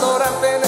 Desde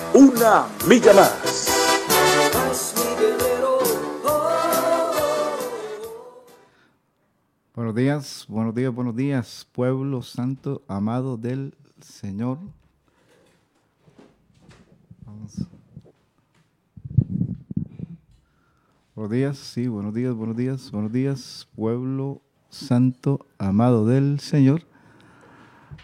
una milla más. Buenos días, buenos días, buenos días, pueblo santo, amado del Señor. Buenos días, sí, buenos días, buenos días, buenos días, pueblo santo, amado del Señor.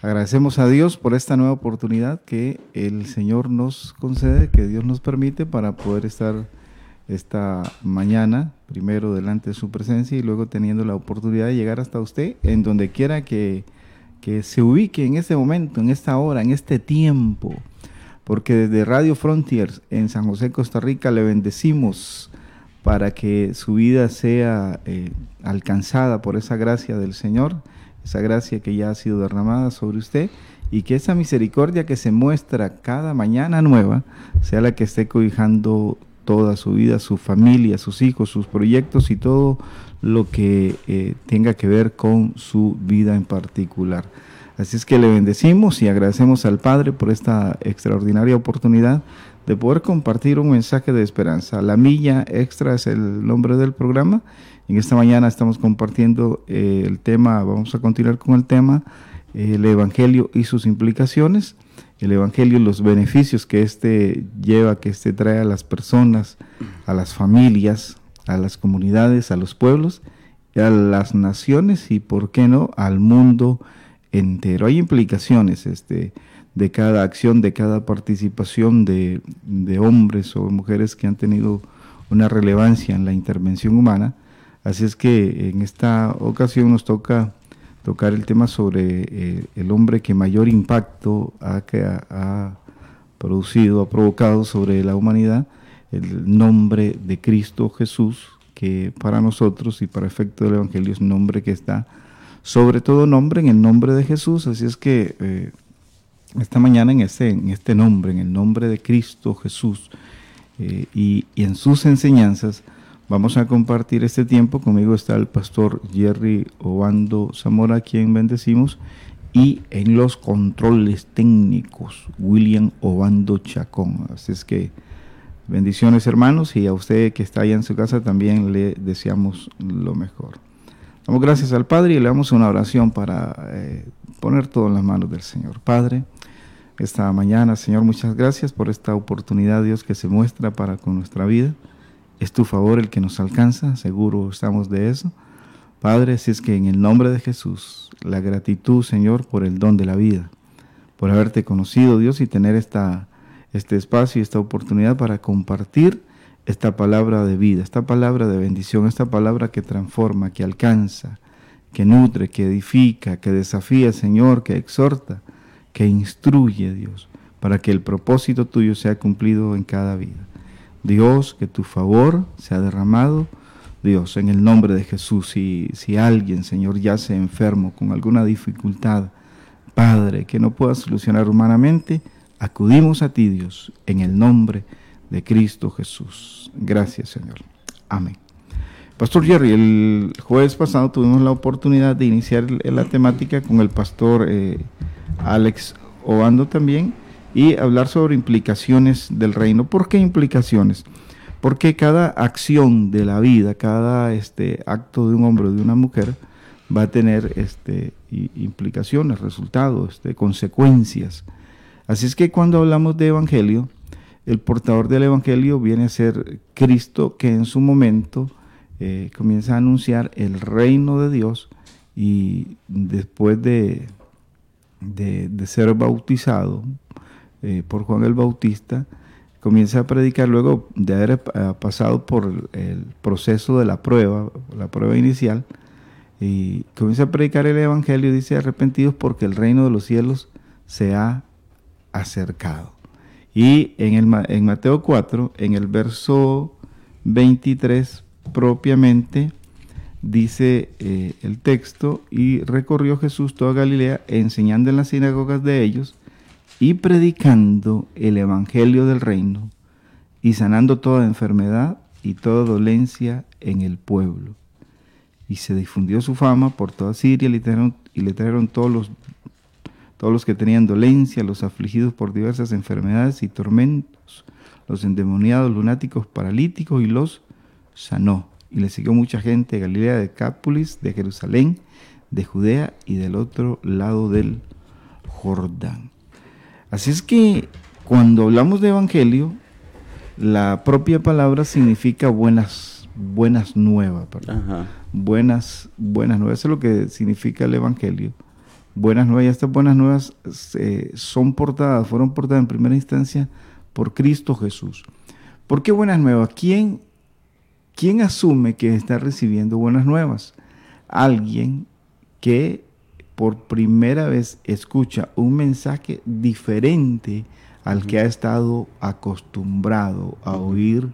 Agradecemos a Dios por esta nueva oportunidad que el Señor nos concede, que Dios nos permite para poder estar esta mañana, primero delante de su presencia y luego teniendo la oportunidad de llegar hasta usted en donde quiera que, que se ubique en este momento, en esta hora, en este tiempo. Porque desde Radio Frontiers en San José, Costa Rica, le bendecimos para que su vida sea eh, alcanzada por esa gracia del Señor esa gracia que ya ha sido derramada sobre usted y que esa misericordia que se muestra cada mañana nueva sea la que esté cobijando toda su vida, su familia, sus hijos, sus proyectos y todo lo que eh, tenga que ver con su vida en particular. Así es que le bendecimos y agradecemos al Padre por esta extraordinaria oportunidad de poder compartir un mensaje de esperanza. La milla extra es el nombre del programa en esta mañana estamos compartiendo eh, el tema, vamos a continuar con el tema, el Evangelio y sus implicaciones, el Evangelio y los beneficios que éste lleva, que éste trae a las personas, a las familias, a las comunidades, a los pueblos, a las naciones y, por qué no, al mundo entero. Hay implicaciones este, de cada acción, de cada participación de, de hombres o mujeres que han tenido una relevancia en la intervención humana Así es que en esta ocasión nos toca tocar el tema sobre eh, el hombre que mayor impacto ha, que ha, producido, ha provocado sobre la humanidad, el nombre de Cristo Jesús, que para nosotros y para efecto del Evangelio es un nombre que está sobre todo nombre en el nombre de Jesús. Así es que eh, esta mañana en este, en este nombre, en el nombre de Cristo Jesús eh, y en sus enseñanzas, Vamos a compartir este tiempo. Conmigo está el pastor Jerry Obando Zamora, quien bendecimos, y en los controles técnicos, William Obando Chacón. Así es que bendiciones hermanos y a usted que está allá en su casa también le deseamos lo mejor. Damos gracias al Padre y le damos una oración para eh, poner todo en las manos del Señor. Padre, esta mañana, Señor, muchas gracias por esta oportunidad, Dios, que se muestra para con nuestra vida. Es tu favor el que nos alcanza, seguro estamos de eso. Padre, si es que en el nombre de Jesús, la gratitud, Señor, por el don de la vida, por haberte conocido, Dios, y tener esta, este espacio y esta oportunidad para compartir esta palabra de vida, esta palabra de bendición, esta palabra que transforma, que alcanza, que nutre, que edifica, que desafía, Señor, que exhorta, que instruye, Dios, para que el propósito tuyo sea cumplido en cada vida. Dios, que tu favor sea derramado. Dios, en el nombre de Jesús, si, si alguien, Señor, yace enfermo con alguna dificultad, Padre, que no pueda solucionar humanamente, acudimos a ti, Dios, en el nombre de Cristo Jesús. Gracias, Señor. Amén. Pastor Jerry, el jueves pasado tuvimos la oportunidad de iniciar la temática con el pastor eh, Alex Obando también, y hablar sobre implicaciones del reino. ¿Por qué implicaciones? Porque cada acción de la vida, cada este, acto de un hombre o de una mujer, va a tener este, implicaciones, resultados, este, consecuencias. Así es que cuando hablamos de evangelio, el portador del evangelio viene a ser Cristo que en su momento eh, comienza a anunciar el reino de Dios y después de, de, ser bautizado eh, por Juan el Bautista, comienza a predicar luego de haber eh, pasado por el proceso de la prueba, la prueba inicial, y comienza a predicar el Evangelio, dice arrepentidos porque el reino de los cielos se ha acercado. Y en, el, en Mateo 4, en el verso 23 propiamente, dice eh, el texto, y recorrió Jesús toda Galilea, enseñando en las sinagogas de ellos y predicando el Evangelio del reino y sanando toda enfermedad y toda dolencia en el pueblo y se difundió su fama por toda Siria y le trajeron todos los, todos los que tenían dolencia, los afligidos por diversas enfermedades y tormentos, los endemoniados, lunáticos, paralíticos y los sanó. Y le siguió mucha gente de Galilea, de Cápulis, de Jerusalén, de Judea y del otro lado del Jordán. Así es que cuando hablamos de evangelio, la propia palabra significa buenas, buenas nuevas. Buenas, buenas nuevas. Eso es lo que significa el Evangelio. Buenas nuevas. Y estas buenas nuevas eh, son portadas, fueron portadas en primera instancia por Cristo Jesús. ¿Por qué buenas nuevas? ¿Quién, quién asume que está recibiendo buenas nuevas? Alguien que por primera vez escucha un mensaje diferente al que ha estado acostumbrado a oír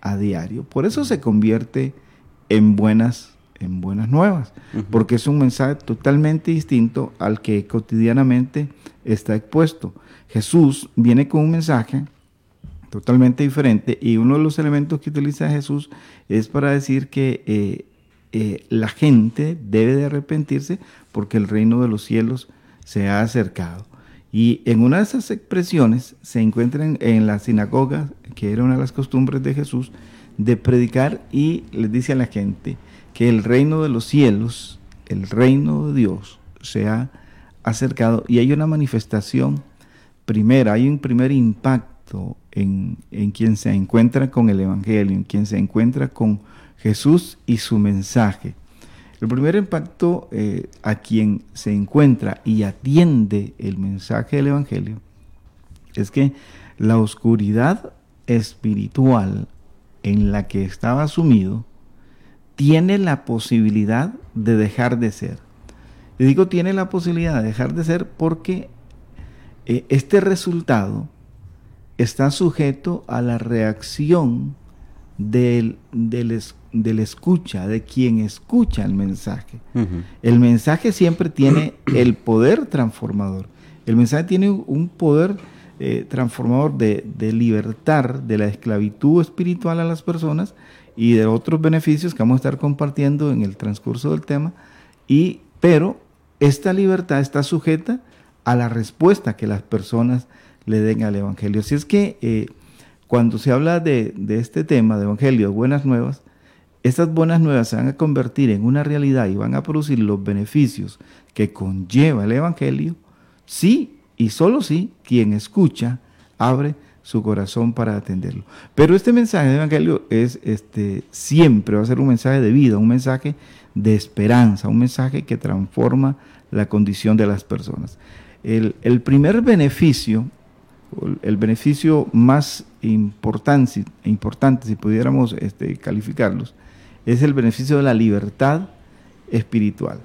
a diario. Por eso se convierte en buenas, en buenas nuevas, porque es un mensaje totalmente distinto al que cotidianamente está expuesto. Jesús viene con un mensaje totalmente diferente y uno de los elementos que utiliza Jesús es para decir que eh, eh, la gente debe de arrepentirse porque el reino de los cielos se ha acercado. Y en una de esas expresiones se encuentran en la sinagoga, que era una de las costumbres de Jesús, de predicar y les dice a la gente que el reino de los cielos, el reino de Dios, se ha acercado y hay una manifestación primera, hay un primer impacto en, quien se encuentra con el Evangelio, en quien se encuentra con Jesús y su mensaje. El primer impacto eh, a quien se encuentra y atiende el mensaje del Evangelio es que la oscuridad espiritual en la que estaba sumido, tiene la posibilidad de dejar de ser. Y digo tiene la posibilidad de dejar de ser porque eh, este resultado está sujeto a la reacción del, del, escucha, de quien escucha el mensaje. El mensaje siempre tiene el poder transformador. El mensaje tiene un poder eh, transformador de, de libertar de la esclavitud espiritual a las personas y de otros beneficios que vamos a estar compartiendo en el transcurso del tema. Y, pero esta libertad está sujeta a la respuesta que las personas le den al Evangelio. Así es que eh, cuando se habla de, este tema de Evangelio, buenas nuevas, estas buenas nuevas se van a convertir en una realidad y van a producir los beneficios que conlleva el Evangelio, sí y solo si quien escucha abre su corazón para atenderlo. Pero este mensaje de Evangelio es este, siempre va a ser un mensaje de vida, un mensaje de esperanza, un mensaje que transforma la condición de las personas. El, primer beneficio, el beneficio más importante, importante si pudiéramos este, calificarlos, es el beneficio de la libertad espiritual.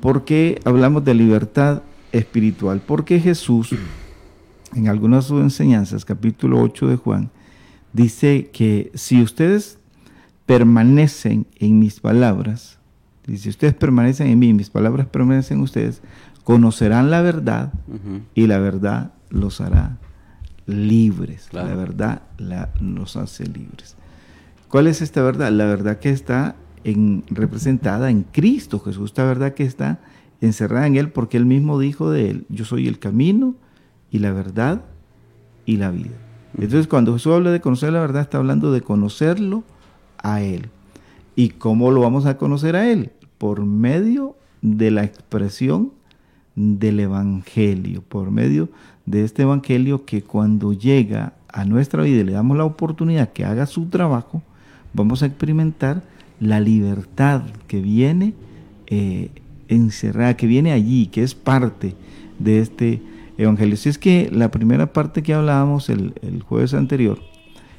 ¿Por qué hablamos de libertad espiritual, porque Jesús, en algunas de sus enseñanzas, capítulo 8 de Juan, dice que si ustedes permanecen en mis palabras, si ustedes permanecen en mí, mis palabras permanecen en ustedes, conocerán la verdad y la verdad los hará libres. La verdad la, los hace libres. ¿Cuál es esta verdad? La verdad que está en, representada en Cristo Jesús, esta verdad que está encerrada en Él porque Él mismo dijo de Él, yo soy el camino y la verdad y la vida. Entonces cuando Jesús habla de conocer la verdad, está hablando de conocerlo a Él. ¿Y cómo lo vamos a conocer a Él? Por medio de la expresión del Evangelio, por medio de este Evangelio que cuando llega a nuestra vida y le damos la oportunidad que haga su trabajo, vamos a experimentar la libertad que viene eh, encerrada, que viene allí, que es parte de este Evangelio. Si es que la primera parte que hablábamos el, el jueves anterior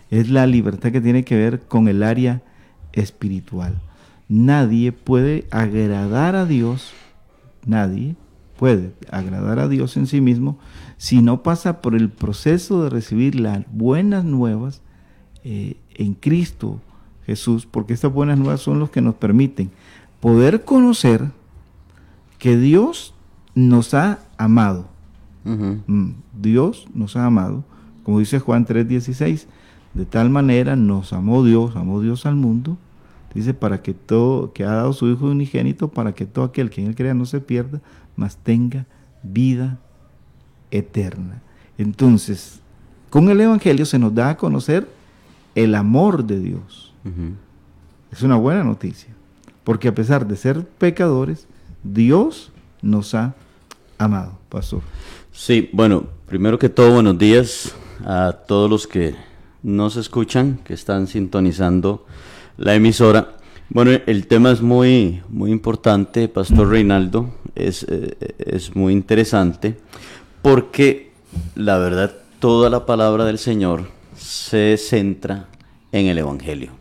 es la libertad que tiene que ver con el área espiritual. Nadie puede agradar a Dios, nadie puede agradar a Dios en sí mismo si no pasa por el proceso de recibir las buenas nuevas eh, en Cristo Jesús, porque estas buenas nuevas son los que nos permiten poder conocer que Dios nos ha amado. Mm, Dios nos ha amado, como dice Juan 3:16, de tal manera nos amó Dios, amó Dios al mundo, dice para que todo, que ha dado su Hijo unigénito, para que todo aquel que en él crea no se pierda, mas tenga vida eterna. Entonces, con el Evangelio se nos da a conocer el amor de Dios. Es una buena noticia, porque a pesar de ser pecadores, Dios nos ha amado, pastor. Sí, bueno, primero que todo, buenos días a todos los que nos escuchan, que están sintonizando la emisora. Bueno, el tema es muy, muy importante, Pastor Reinaldo, es, eh, es muy interesante, porque la verdad, toda la palabra del Señor se centra en el Evangelio.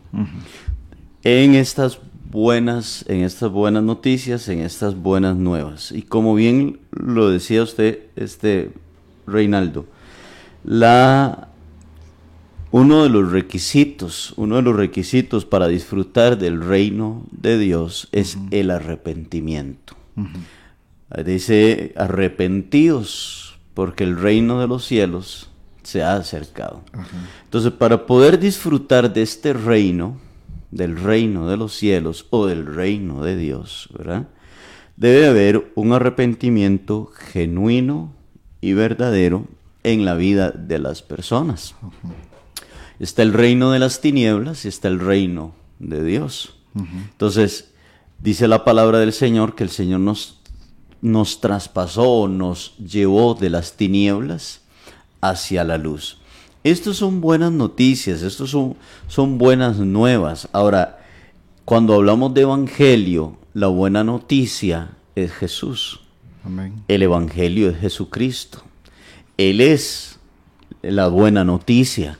En estas buenas, en estas buenas noticias, en estas buenas nuevas. Y como bien lo decía usted, este Reinaldo, la uno de los requisitos, uno de los requisitos para disfrutar del reino de Dios es el arrepentimiento. Dice, arrepentidos, porque el reino de los cielos se ha acercado. Entonces, para poder disfrutar de este reino, del reino de los cielos o del reino de Dios, ¿verdad? Debe haber un arrepentimiento genuino y verdadero en la vida de las personas. Está el reino de las tinieblas y está el reino de Dios. Entonces, dice la palabra del Señor que el Señor nos, nos traspasó, nos llevó de las tinieblas hacia la luz. Estas son buenas noticias, estas son, son buenas nuevas. Ahora, cuando hablamos de evangelio, la buena noticia es Jesús. El evangelio es Jesucristo. Él es la buena noticia.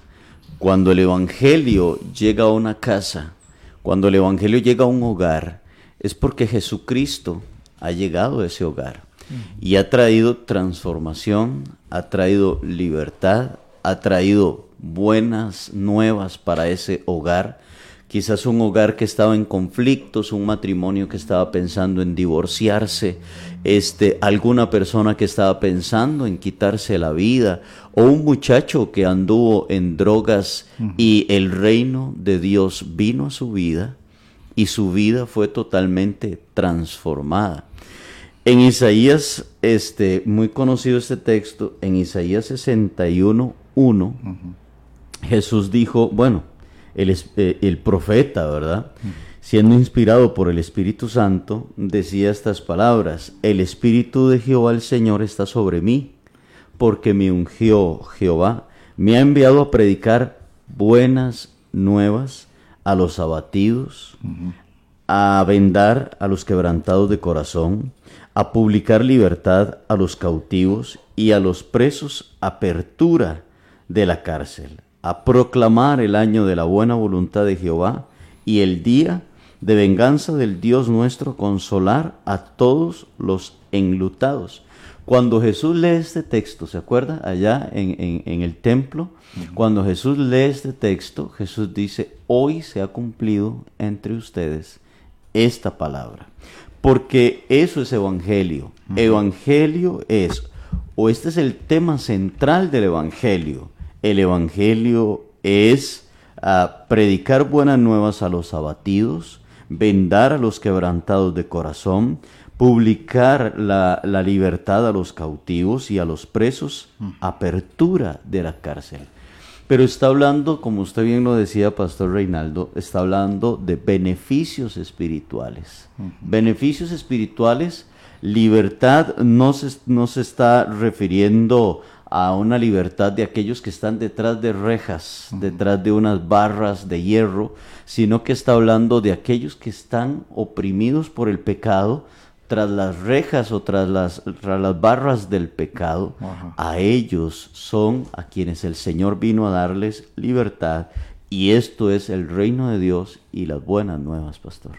Cuando el Evangelio llega a una casa, cuando el Evangelio llega a un hogar, es porque Jesucristo ha llegado a ese hogar y ha traído transformación, ha traído libertad, ha traído buenas nuevas para ese hogar. Quizás un hogar que estaba en conflictos, un matrimonio que estaba pensando en divorciarse, este, alguna persona que estaba pensando en quitarse la vida, o un muchacho que anduvo en drogas y el reino de Dios vino a su vida y su vida fue totalmente transformada. En Isaías, este, muy conocido este texto, en Isaías 61, 1, Jesús dijo, bueno, el, eh, el profeta, ¿verdad? siendo inspirado por el Espíritu Santo, decía estas palabras, el Espíritu de Jehová el Señor está sobre mí, porque me ungió Jehová, me ha enviado a predicar buenas nuevas a los abatidos, a vendar a los quebrantados de corazón, a publicar libertad a los cautivos y a los presos apertura de la cárcel, a proclamar el año de la buena voluntad de Jehová y el día de venganza del Dios nuestro, consolar a todos los enlutados. Cuando Jesús lee este texto, ¿se acuerda? Allá en, el templo, cuando Jesús lee este texto, Jesús dice, hoy se ha cumplido entre ustedes esta palabra. Porque eso es evangelio. Evangelio es, o este es el tema central del evangelio. El evangelio es ah, predicar buenas nuevas a los abatidos, vendar a los quebrantados de corazón, publicar la, libertad a los cautivos y a los presos, apertura de la cárcel. Pero está hablando, como usted bien lo decía, Pastor Reinaldo, está hablando de beneficios espirituales. Beneficios espirituales, libertad no se, no se está refiriendo a una libertad de aquellos que están detrás de rejas, detrás de unas barras de hierro, sino que está hablando de aquellos que están oprimidos por el pecado, tras las rejas o tras las, las barras del pecado, a ellos son a quienes el Señor vino a darles libertad. Y esto es el reino de Dios y las buenas nuevas, pastor.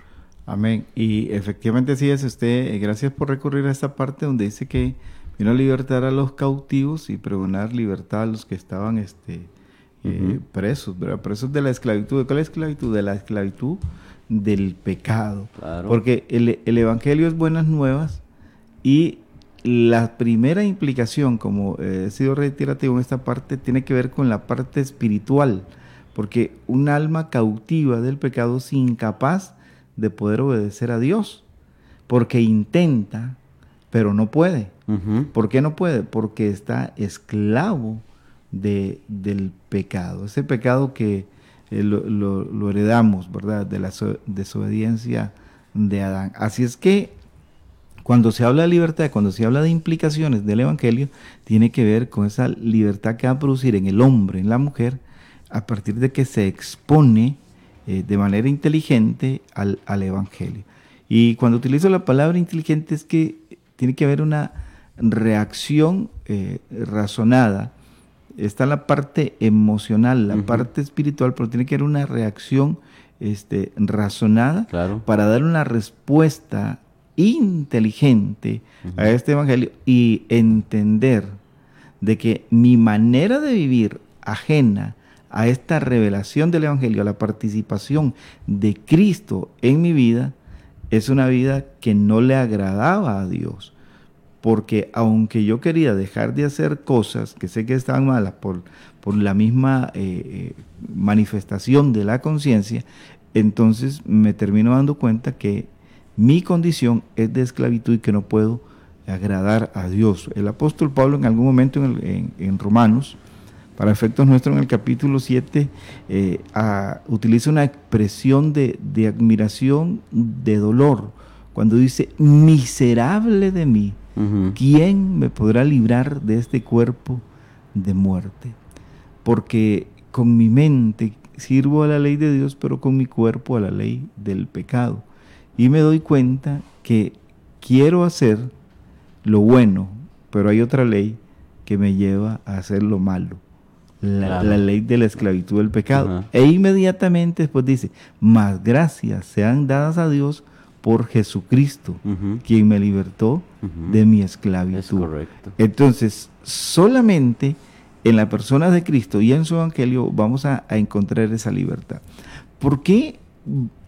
Amén. Y efectivamente sí es usted, eh, gracias por recurrir a esta parte donde dice que vino a libertar a los cautivos y pregonar libertad a los que estaban este, eh, presos, presos de la esclavitud. ¿De cuál esclavitud? De la esclavitud del pecado. Porque el, Evangelio es buenas nuevas y la primera implicación, como he sido reiterativo en esta parte, tiene que ver con la parte espiritual, porque un alma cautiva del pecado es incapaz de poder obedecer a Dios, porque intenta, pero no puede. ¿Por qué no puede? Porque está esclavo de, del pecado, ese pecado que eh, lo, heredamos, ¿verdad? De la desobediencia de Adán. Así es que cuando se habla de libertad, cuando se habla de implicaciones del Evangelio, tiene que ver con esa libertad que va a producir en el hombre, en la mujer, a partir de que se expone eh, de manera inteligente al, Evangelio. Y cuando utilizo la palabra inteligente es que tiene que haber una reacción eh, razonada está la parte emocional, la parte espiritual, pero tiene que haber una reacción este, razonada para dar una respuesta inteligente a este evangelio y entender de que mi manera de vivir ajena a esta revelación del evangelio, a la participación de Cristo en mi vida, es una vida que no le agradaba a Dios porque aunque yo quería dejar de hacer cosas que sé que estaban malas por, por la misma eh, eh, manifestación de la conciencia, entonces me termino dando cuenta que mi condición es de esclavitud y que no puedo agradar a Dios. El apóstol Pablo en algún momento en, Romanos, para efectos nuestros en el capítulo 7, eh, utiliza una expresión de, de admiración, de dolor, cuando dice, miserable de mí, ¿quién me podrá librar de este cuerpo de muerte? Porque con mi mente sirvo a la ley de Dios, pero con mi cuerpo a la ley del pecado. Y me doy cuenta que quiero hacer lo bueno, pero hay otra ley que me lleva a hacer lo malo. La, ley de la esclavitud del pecado. E inmediatamente después dice, más gracias sean dadas a Dios por Jesucristo, quien me libertó de mi esclavitud. Entonces, solamente en la persona de Cristo y en su evangelio vamos a, encontrar esa libertad. ¿Por qué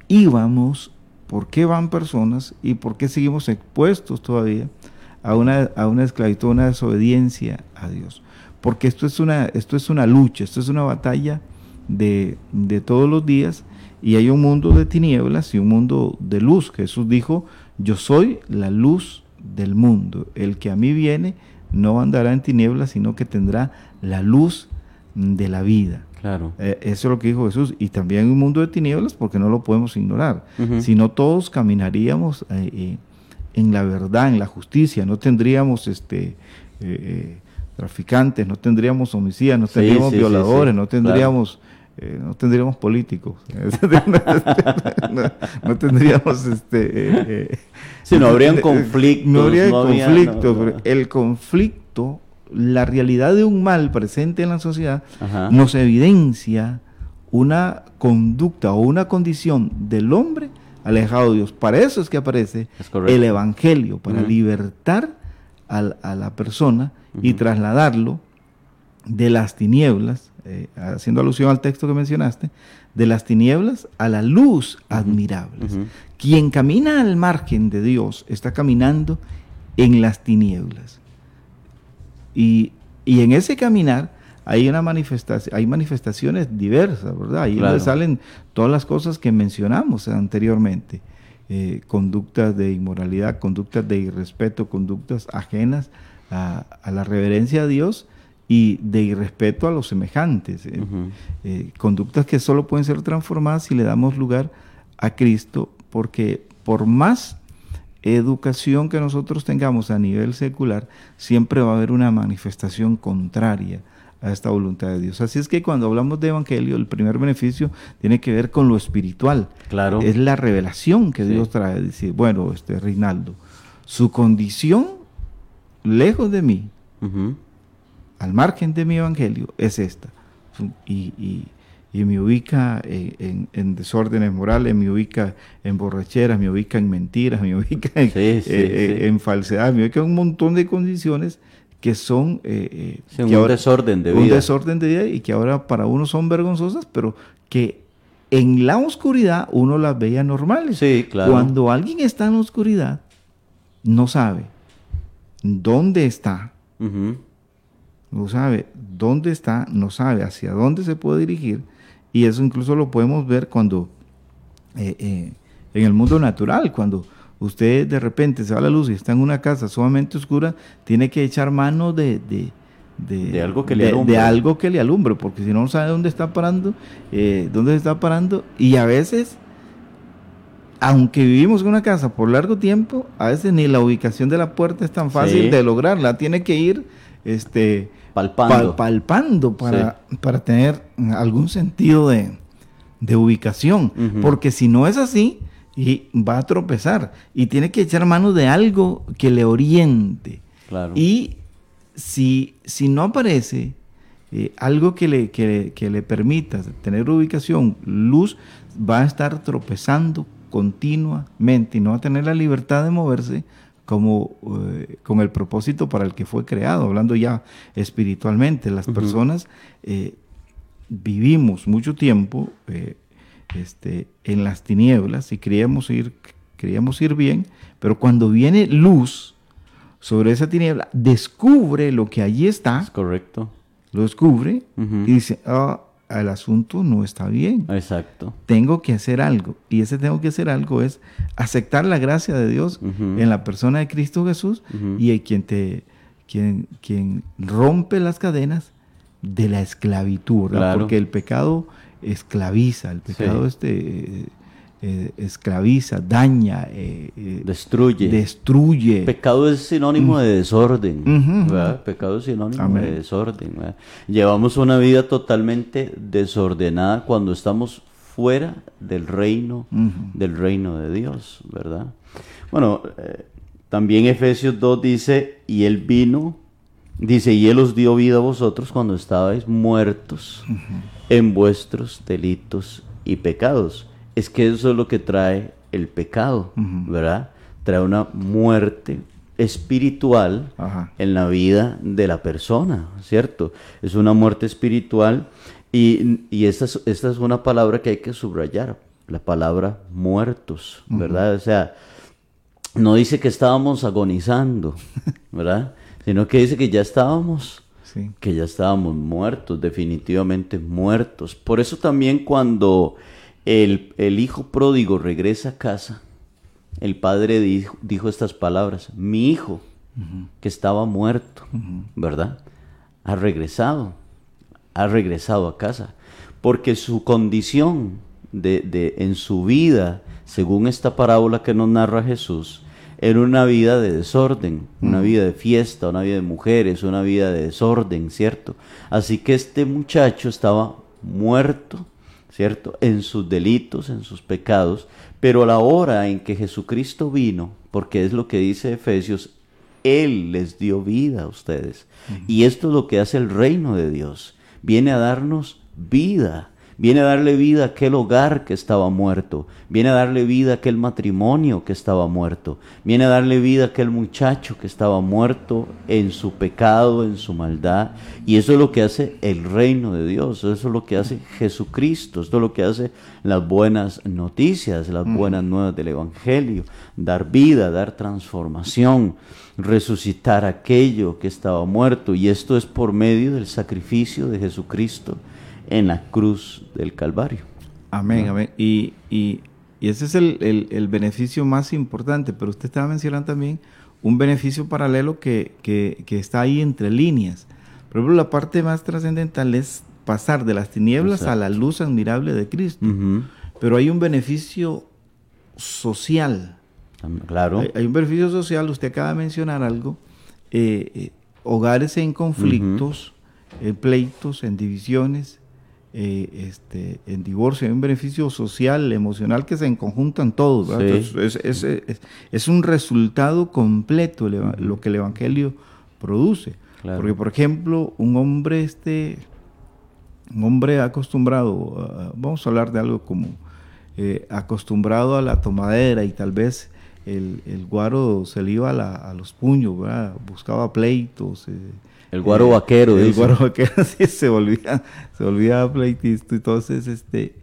íbamos, por qué van personas y por qué seguimos expuestos todavía a una, a una esclavitud, a una desobediencia a Dios? Porque esto es una, esto es una lucha, esto es una batalla de, de todos los días y hay un mundo de tinieblas y un mundo de luz. Jesús dijo, yo soy la luz del mundo. El que a mí viene no andará en tinieblas, sino que tendrá la luz de la vida. Claro. Eh, eso es lo que dijo Jesús. Y también un mundo de tinieblas porque no lo podemos ignorar. Si no todos caminaríamos eh, eh, en la verdad, en la justicia, no tendríamos este traficantes, no tendríamos homicidas, no tendríamos violadores, no tendríamos... Eh, no tendríamos políticos, no, tendríamos este... Eh, eh no habría conflictos. No habría conflicto. el conflicto, la realidad de un mal presente en la sociedad, nos evidencia una conducta o una condición del hombre alejado de Dios. Para eso es que aparece el Evangelio, para libertar a, la persona y trasladarlo de las tinieblas eh, haciendo alusión al texto que mencionaste, de las tinieblas a la luz admirable. Quien camina al margen de Dios está caminando en las tinieblas. Y, en ese caminar hay, una manifestación, hay manifestaciones diversas, ¿verdad? Ahí salen todas las cosas que mencionamos anteriormente. eh, conductas de inmoralidad, conductas de irrespeto, conductas ajenas a, la reverencia a Dios y de irrespeto a los semejantes. Eh, eh, conductas que solo pueden ser transformadas si le damos lugar a Cristo, porque por más educación que nosotros tengamos a nivel secular, siempre va a haber una manifestación contraria a esta voluntad de Dios. Así es que cuando hablamos de evangelio, el primer beneficio tiene que ver con lo espiritual. Claro. Es la revelación que Dios trae. Decir, bueno, este Reinaldo, su condición lejos de mí, al margen de mi evangelio, es esta. Y, me ubica en, desórdenes morales, me ubica en borracheras, me ubica en mentiras, me ubica en, eh, en falsedad, me ubica en un montón de condiciones que son eh, eh, un desorden de vida. Un desorden de vida y que ahora para uno son vergonzosas, pero que en la oscuridad uno las veía normales. Sí, claro. Cuando alguien está en la oscuridad, no sabe dónde está, no sabe dónde está, no sabe hacia dónde se puede dirigir, y eso incluso lo podemos ver cuando eh, en el mundo natural, cuando usted de repente se va a la luz y está en una casa sumamente oscura, tiene que echar mano de, de, algo que le alumbre. De algo que le alumbre, porque si no sabe dónde está parando, eh, dónde se está parando, y a veces, aunque vivimos en una casa por largo tiempo, a veces ni la ubicación de la puerta es tan fácil de lograrla, tiene que ir este, palpando, palpando para, para tener algún sentido de, ubicación, porque si no es así, y va a tropezar y tiene que echar mano de algo que le oriente. Y si, si no aparece eh, algo que le, que, le permita tener ubicación, luz, va a estar tropezando continuamente y no va a tener la libertad de moverse como eh, con el propósito para el que fue creado, hablando ya espiritualmente. Las personas eh, vivimos mucho tiempo este, en las tinieblas y queríamos ir, queríamos ir bien, pero cuando viene luz sobre esa tiniebla, descubre lo que allí está. Es correcto. Lo descubre y dice, ah, el asunto no está bien. Exacto. Tengo que hacer algo. Y ese tengo que hacer algo es aceptar la gracia de Dios en la persona de Cristo Jesús y quien te quien, quien rompe las cadenas de la esclavitud, porque el pecado esclaviza, el pecado este eh, esclaviza, daña, eh, eh, destruye. destruye. Pecado es sinónimo de desorden. Pecado es sinónimo de desorden. Llevamos una vida totalmente desordenada cuando estamos fuera del reino, del reino de Dios, ¿verdad? Bueno, también Efesios 2 dice, y él vino, dice, y él os dio vida a vosotros cuando estabais muertos en vuestros delitos y pecados. Es que eso es lo que trae el pecado, ¿verdad? Trae una muerte espiritual en la vida de la persona, ¿cierto? Es una muerte espiritual y, esta, es, esta es una palabra que hay que subrayar, la palabra muertos, ¿verdad? O sea, no dice que estábamos agonizando, ¿verdad? Sino que dice que ya estábamos que ya estábamos muertos, definitivamente muertos. Por eso también cuando el, hijo pródigo regresa a casa, el padre dijo, estas palabras, mi hijo, que estaba muerto, ¿verdad? Ha regresado, ha regresado a casa, porque su condición de, de, en su vida, según esta parábola que nos narra Jesús, era una vida de desorden, una vida de fiesta, una vida de mujeres, una vida de desorden, ¿cierto? Así que este muchacho estaba muerto, ¿cierto? En sus delitos, en sus pecados, pero a la hora en que Jesucristo vino, porque es lo que dice Efesios, Él les dio vida a ustedes. Y esto es lo que hace el reino de Dios. Viene a darnos vida Viene a darle vida a aquel hogar que estaba muerto. Viene a darle vida a aquel matrimonio que estaba muerto. Viene a darle vida a aquel muchacho que estaba muerto en su pecado, en su maldad. Y eso es lo que hace el reino de Dios. Eso es lo que hace Jesucristo. Esto es lo que hace las buenas noticias, las buenas nuevas del Evangelio. Dar vida, dar transformación resucitar aquello que estaba muerto. Y esto es por medio del sacrificio de Jesucristo en la cruz del Calvario. Amén, amén. Y, Y ese es el, beneficio más importante, pero usted estaba mencionando también un beneficio paralelo que, está ahí entre líneas. Por ejemplo, la parte más trascendental es pasar de las tinieblas a la luz admirable de Cristo. Pero hay un beneficio social. Claro. Hay, un beneficio social, usted acaba de mencionar algo, eh, eh, hogares en conflictos, en pleitos, en divisiones, eh, este, en divorcio, hay un beneficio social, emocional que se conjuntan todos. es, un resultado completo lo que el Evangelio produce. Porque, por ejemplo, un hombre, este, un hombre acostumbrado, vamos a hablar de algo como eh, acostumbrado a la tomadera y tal vez el, guaro se le iba a, los puños, buscaba pleitos. Eh, el guaro vaquero. El guaro vaquero, sí, se volvía, se volvía pleitista. Entonces, este,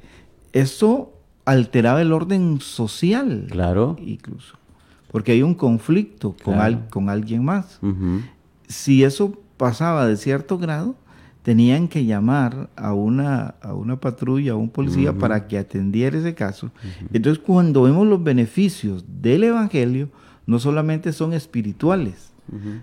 eso alteraba el orden social. Claro. Incluso. Porque hay un conflicto con, con alguien más. Si eso pasaba de cierto grado, tenían que llamar a una, a una patrulla, a un policía para que atendiera ese caso. Entonces, cuando vemos los beneficios del Evangelio, no solamente son espirituales,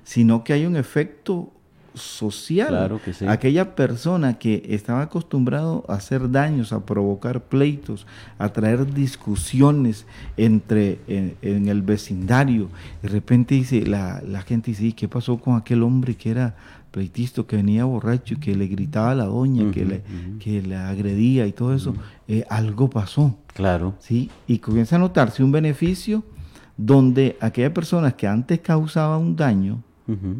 sino que hay un efecto social. Claro que sí. Aquella persona que estaba acostumbrado a hacer daños, a provocar pleitos, a traer discusiones entre en, el vecindario, de repente dice, la, la gente dice, ¿qué pasó con aquel hombre que era pleitista, que venía borracho y que le gritaba a la doña, que, le, que le agredía y todo eso? Eh, algo pasó. Claro. ¿sí? Y comienza a notarse un beneficio donde aquellas personas que antes causaban un daño,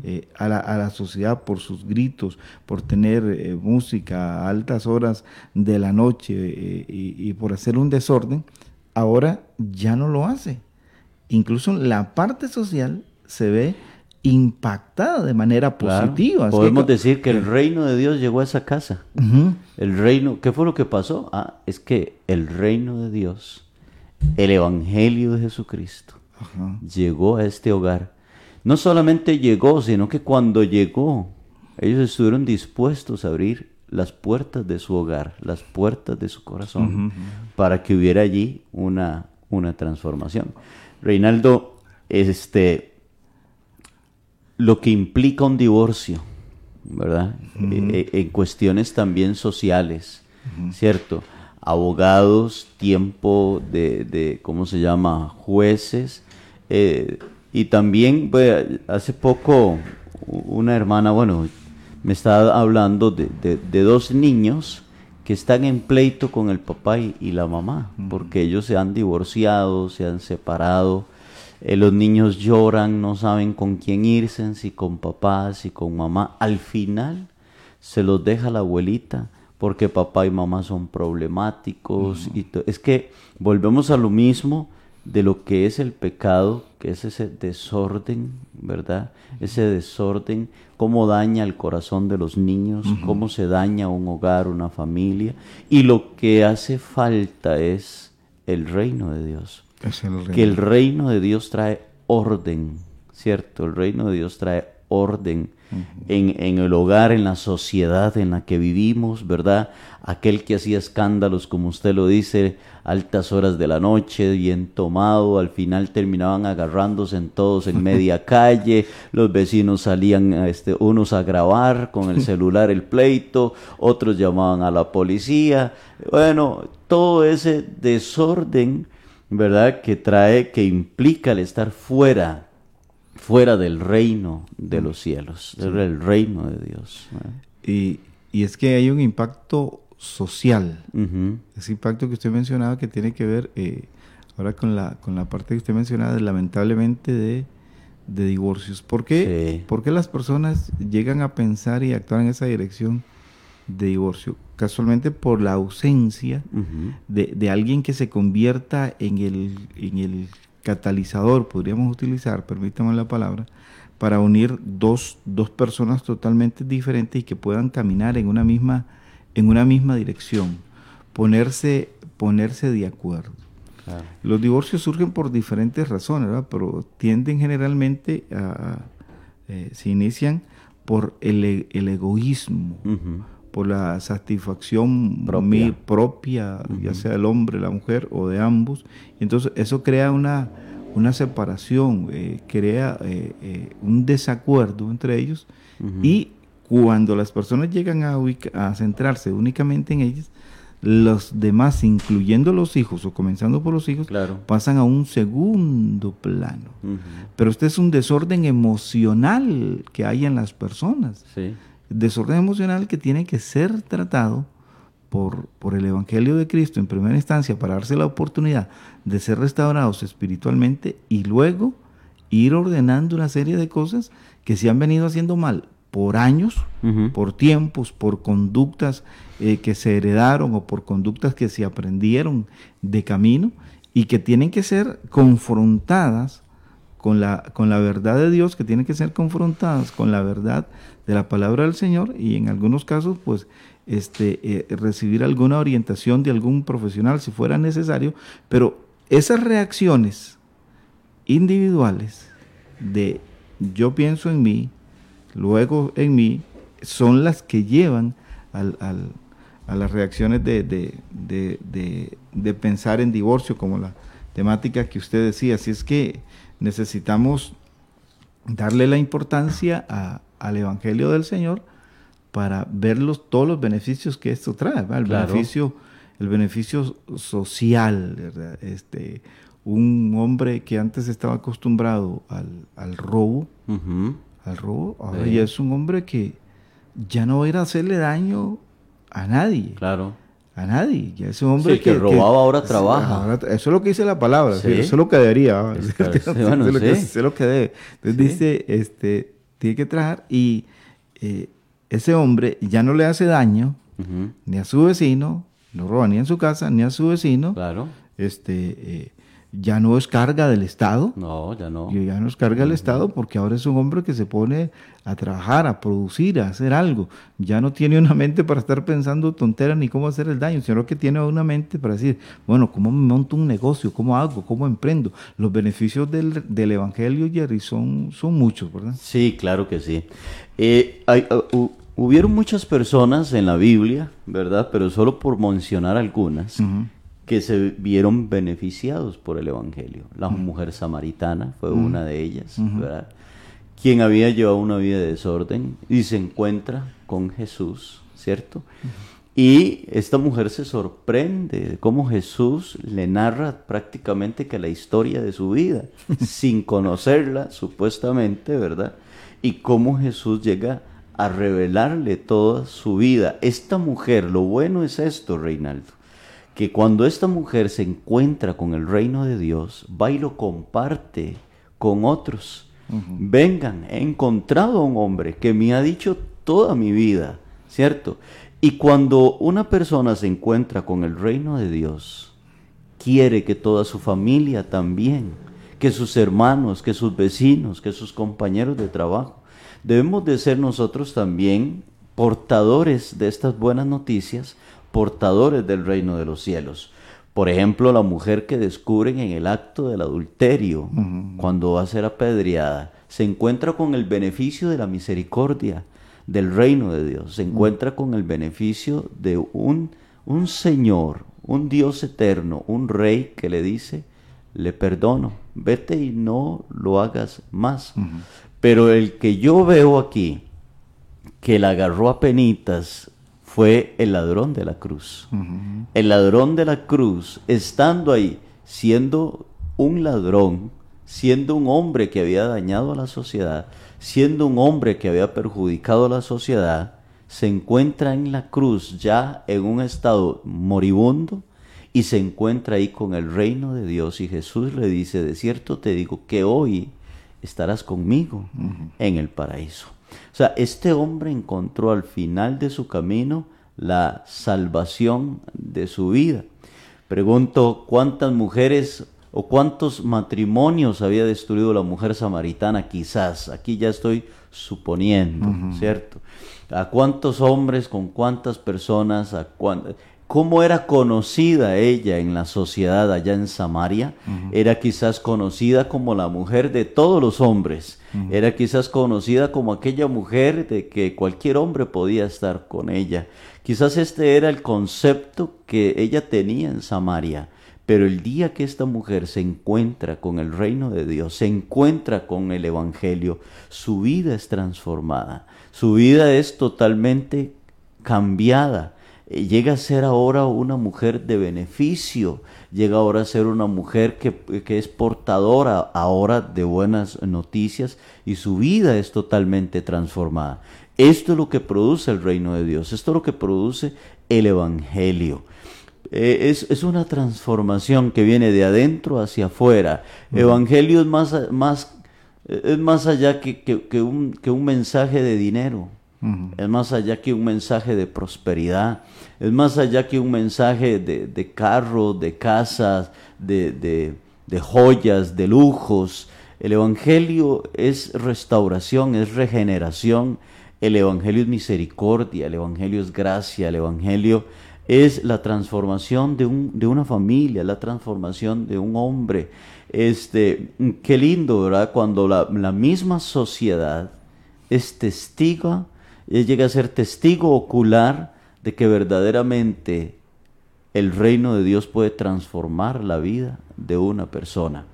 eh, a, la, a, la, sociedad por sus gritos, por tener eh, música a altas horas de la noche eh, y, por hacer un desorden, ahora ya no lo hace. Incluso la parte social se ve impactada de manera positiva. Podemos decir que el reino de Dios llegó a esa casa. El reino, ¿qué fue lo que pasó? Ah, es que el reino de Dios, el evangelio de Jesucristo, llegó a este hogar no solamente llegó, sino que cuando llegó, ellos estuvieron dispuestos a abrir las puertas de su hogar, las puertas de su corazón, para que hubiera allí una, una transformación. Reinaldo, este, lo que implica un divorcio, ¿verdad? E, e, en cuestiones también sociales, ¿cierto? Abogados, tiempo de, de, ¿cómo se llama? Jueces, eh, y también, pues, hace poco una hermana, bueno, me estaba hablando de, dos niños que están en pleito con el papá y, la mamá, porque ellos se han divorciado, se han separado. Eh, los niños lloran, no saben con quién irse, si con papá, si con mamá. Al final se los deja la abuelita porque papá y mamá son problemáticos. y es que volvemos a lo mismo de lo que es el pecado, que es ese desorden, ¿verdad? Ese desorden, cómo daña el corazón de los niños, cómo se daña un hogar, una familia. Y lo que hace falta es el reino de Dios. Que el reino de Dios trae orden, ¿cierto? El reino de Dios trae orden en, en, el hogar, en la sociedad en la que vivimos, ¿verdad? Aquel que hacía escándalos, como usted lo dice, altas horas de la noche, bien tomado, al final terminaban agarrándose en todos en media calle, los vecinos salían este, unos a grabar con el celular el pleito, otros llamaban a la policía, bueno, todo ese desorden, ¿verdad? Que trae, que implica el estar fuera fuera del reino de los cielos, del reino de Dios. Y, es que hay un impacto social, ese impacto que usted mencionaba que tiene que ver eh, ahora con la, con la parte que usted mencionaba, lamentablemente, de, divorcios. ¿Por qué? las personas llegan a pensar y actuar en esa dirección de divorcio? Casualmente por la ausencia de, de, alguien que se convierta en el, en el catalizador podríamos utilizar, permítame la palabra, para unir dos, dos, personas totalmente diferentes y que puedan caminar en una misma, en una misma dirección, ponerse, ponerse de acuerdo. Los divorcios surgen por diferentes razones, pero tienden generalmente a, eh, se inician por el, e, el egoísmo, por la satisfacción Propia. propia, ya sea del hombre, la mujer o de ambos. Entonces eso crea una, una separación, eh, crea eh, eh, un desacuerdo entre ellos y cuando las personas llegan a, ubica- a centrarse únicamente en ellas, los demás, incluyendo los hijos o comenzando por los hijos, Claro. pasan a un segundo plano. Pero este es un desorden emocional que hay en las personas. Sí. Desorden emocional que tiene que ser tratado por, por el Evangelio de Cristo en primera instancia para darse la oportunidad de ser restaurados espiritualmente y luego ir ordenando una serie de cosas que se han venido haciendo mal por años, por tiempos, por conductas eh, que se heredaron o por conductas que se aprendieron de camino y que tienen que ser confrontadas con la, con la verdad de Dios, que tienen que ser confrontadas con la verdad de la palabra del Señor y en algunos casos pues este, eh, recibir alguna orientación de algún profesional si fuera necesario, pero esas reacciones individuales de yo pienso en mí, luego en mí, son las que llevan al- al- a las reacciones de, de- de- de- de pensar en divorcio, como la temática que usted decía. Así es que necesitamos darle la importancia a- al Evangelio del Señor para ver los, todos los beneficios que esto trae, ¿verdad? el Claro. beneficio, el beneficio social, ¿verdad? este, un hombre que antes estaba acostumbrado al, al robo, al robo, ahora Sí. ya es un hombre que ya no va a ir a hacerle daño a nadie, Claro. a nadie, ya es un hombre Sí, que robaba ahora trabaja. ahora eso es lo que dice la palabra, Sí. eso es lo que debería, Es eso es lo que- debe. Entonces dice, este, tiene que trabajar y eh, ese hombre ya no le hace daño ni a su vecino, no roba ni en su casa ni a su vecino, Claro. este, eh, ya no es carga del Estado, No, ya no. y ya no es carga del Estado porque ahora es un hombre que se pone a trabajar, a producir, a hacer algo. Ya no tiene una mente para estar pensando tonteras ni cómo hacer el daño, sino que tiene una mente para decir, bueno, ¿cómo me monto un negocio? ¿Cómo hago? ¿Cómo emprendo? Los beneficios del, del Evangelio, Jerry, son, son muchos, ¿verdad? Sí, claro que sí. Eh, hay- uh, hu- hubieron muchas personas en la Biblia, ¿verdad? Pero solo por mencionar algunas, que se vieron beneficiados por el Evangelio. La mujer samaritana fue una de ellas, ¿verdad? Quien había llevado una vida de desorden y se encuentra con Jesús, ¿cierto? Y esta mujer se sorprende de cómo Jesús le narra prácticamente que la historia de su vida, sin conocerla supuestamente, ¿verdad? Y cómo Jesús llega a revelarle toda su vida. Esta mujer, lo bueno es esto, Reinaldo, que cuando esta mujer se encuentra con el reino de Dios, va y lo comparte con otros. Vengan, he encontrado a un hombre que me ha dicho toda mi vida, ¿cierto? Y cuando una persona se encuentra con el reino de Dios, quiere que toda su familia también, que sus hermanos, que sus vecinos, que sus compañeros de trabajo, debemos de ser nosotros también portadores de estas buenas noticias, portadores del reino de los cielos. Por ejemplo, la mujer que descubren en el acto del adulterio, cuando va a ser apedreada, se encuentra con el beneficio de la misericordia del reino de Dios, se encuentra con el beneficio de un, un Señor, un Dios eterno, un Rey que le dice, le perdono, vete y no lo hagas más. Pero el que yo veo aquí, que la agarró a penitas, fue el ladrón de la cruz. El ladrón de la cruz, estando ahí, siendo un ladrón, siendo un hombre que había dañado a la sociedad, siendo un hombre que había perjudicado a la sociedad, se encuentra en la cruz ya en un estado moribundo y se encuentra ahí con el reino de Dios y Jesús le dice, de cierto te digo que hoy estarás conmigo en el paraíso. O sea, este hombre encontró al final de su camino la salvación de su vida. Pregunto, ¿cuántas mujeres o cuántos matrimonios había destruido la mujer samaritana? Quizás, aquí ya estoy suponiendo, ¿cierto? ¿A cuántos hombres, con cuántas personas, a cuán- cómo era conocida ella en la sociedad allá en Samaria. Era quizás conocida como la mujer de todos los hombres. Era quizás conocida como aquella mujer de que cualquier hombre podía estar con ella. Quizás este era el concepto que ella tenía en Samaria. Pero el día que esta mujer se encuentra con el reino de Dios, se encuentra con el Evangelio, su vida es transformada. Su vida es totalmente cambiada llega a ser ahora una mujer de beneficio, llega ahora a ser una mujer que, que, es portadora ahora de buenas noticias y su vida es totalmente transformada. Esto es lo que produce el reino de Dios, esto es lo que produce el Evangelio. Eh, es, es, una transformación que viene de adentro hacia afuera. Evangelio es más, más, es más allá que, que, un, que un mensaje de dinero. Es más allá que un mensaje de prosperidad, es más allá que un mensaje de, de carro, de casas, de, de, joyas, de lujos. El Evangelio es restauración, es regeneración, el Evangelio es misericordia, el Evangelio es gracia, el Evangelio es la transformación de, un, de una familia, la transformación de un hombre. Este, qué lindo, ¿verdad? Cuando la, la misma sociedad es testigo él llega a ser testigo ocular de que verdaderamente el reino de Dios puede transformar la vida de una persona.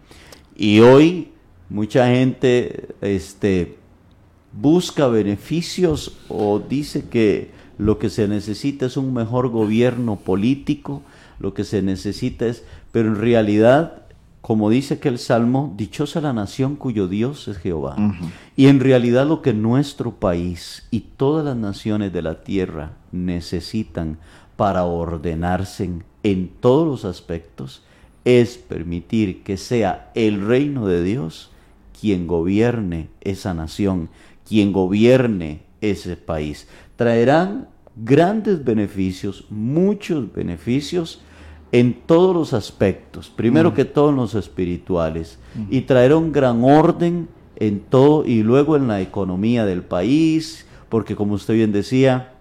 Y hoy mucha gente este, busca beneficios o dice que lo que se necesita es un mejor gobierno político, lo que se necesita es, pero en realidad como dice que el Salmo, dichosa la nación cuyo Dios es Jehová. Y en realidad lo que nuestro país y todas las naciones de la tierra necesitan para ordenarse en, todos los aspectos es permitir que sea el reino de Dios quien gobierne esa nación, quien gobierne ese país. Traerán grandes beneficios, muchos beneficios, en todos los aspectos, primero mm. que todo en los espirituales, mm. y traer un gran orden en todo y luego en la economía del país, porque como usted bien decía,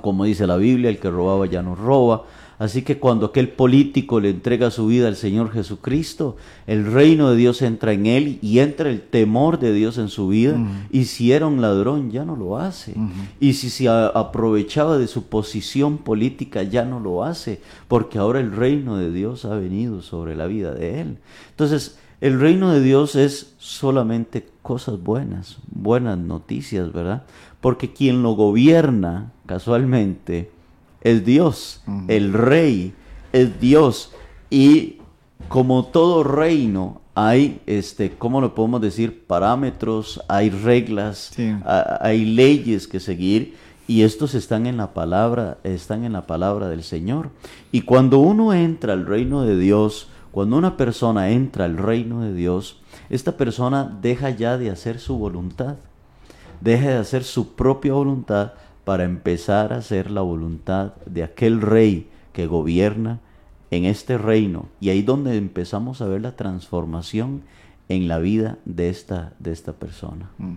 como dice la Biblia, el que robaba ya no roba, Así que cuando aquel político le entrega su vida al Señor Jesucristo, el reino de Dios entra en él y entra el temor de Dios en su vida. Y si era un ladrón, ya no lo hace. Y si se aprovechaba de su posición política, ya no lo hace. Porque ahora el reino de Dios ha venido sobre la vida de él. Entonces, el reino de Dios es solamente cosas buenas, buenas noticias, ¿verdad? Porque quien lo gobierna, casualmente, es Dios, el rey es Dios y como todo reino hay, este, ¿cómo lo podemos decir? Parámetros, hay reglas, hay leyes que seguir y estos están en la palabra, están en la palabra del Señor. Y cuando uno entra al reino de Dios, cuando una persona entra al reino de Dios, esta persona deja ya de hacer su voluntad, deja de hacer su propia voluntad para empezar a hacer la voluntad de aquel rey que gobierna en este reino. Y ahí donde empezamos a ver la transformación en la vida de esta, de esta persona. Mm.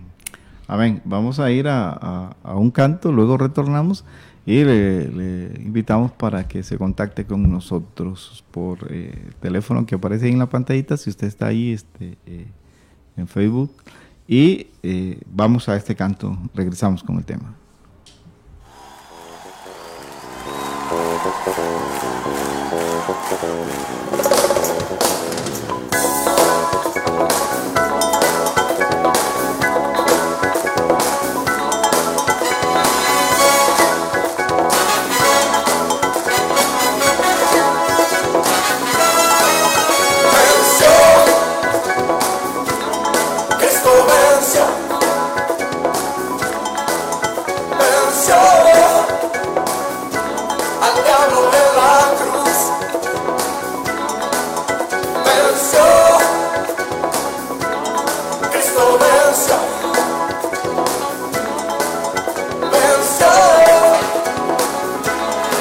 Amén. Vamos a ir a, un canto, luego retornamos y le, invitamos para que se contacte con nosotros por eh, teléfono que aparece ahí en la pantallita, si usted está ahí este, eh, en Facebook. Y eh, vamos a este canto, regresamos con el tema. どこどこ?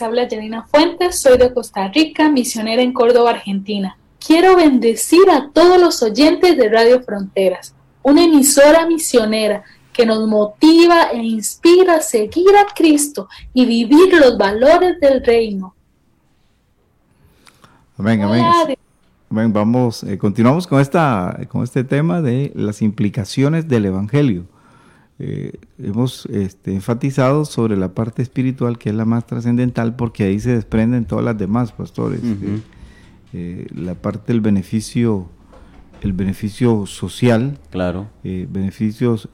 Les habla Janina Fuentes, soy de Costa Rica, misionera en Córdoba, Argentina. Quiero bendecir a todos los oyentes de Radio Fronteras, una emisora misionera que nos motiva e inspira a seguir a Cristo y vivir los valores del reino. Amén, amén. Amén. Vamos, eh, continuamos con, esta, con este tema de las implicaciones del Evangelio. Eh, hemos este, enfatizado sobre la parte espiritual, que es la más trascendental, porque ahí se desprenden todas las demás, pastores. Eh, la parte del beneficio, el beneficio social, claro. beneficios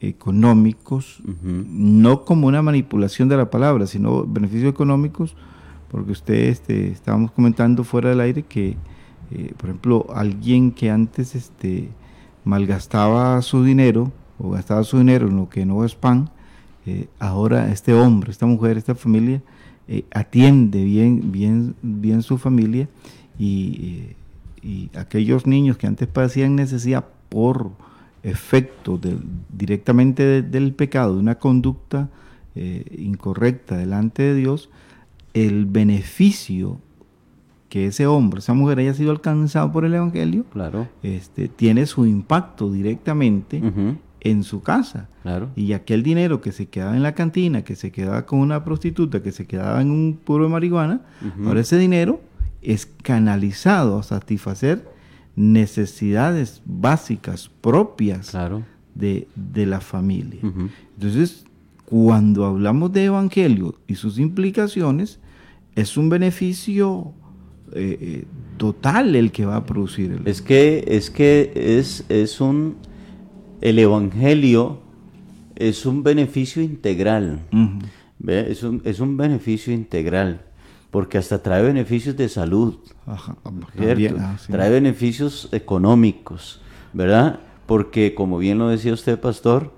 económicos, no como una manipulación de la palabra, sino beneficios económicos, porque usted, este, estábamos comentando fuera del aire que, eh, por ejemplo, alguien que antes este, malgastaba su dinero o gastaba su dinero en lo que no es pan, eh, ahora este hombre, esta mujer, esta familia, eh, atiende bien, bien, bien su familia y, y aquellos niños que antes padecían necesidad por efecto directamente del pecado, de una conducta eh, incorrecta delante de Dios, el beneficio que ese hombre, esa mujer haya sido alcanzado por el Evangelio, claro. este, tiene su impacto directamente en su casa. Claro. Y aquel dinero que se quedaba en la cantina, que se quedaba con una prostituta, que se quedaba en un puro de marihuana, ahora ese dinero es canalizado a satisfacer necesidades básicas propias de, la familia. Entonces, cuando hablamos de evangelio y sus implicaciones, es un beneficio eh, eh, total el que va a producir. El... Es que es que es, es un el evangelio es un beneficio integral. Es, un, es un beneficio integral porque hasta trae beneficios de salud, ah, trae beneficios económicos, ¿verdad? Porque como bien lo decía usted, pastor,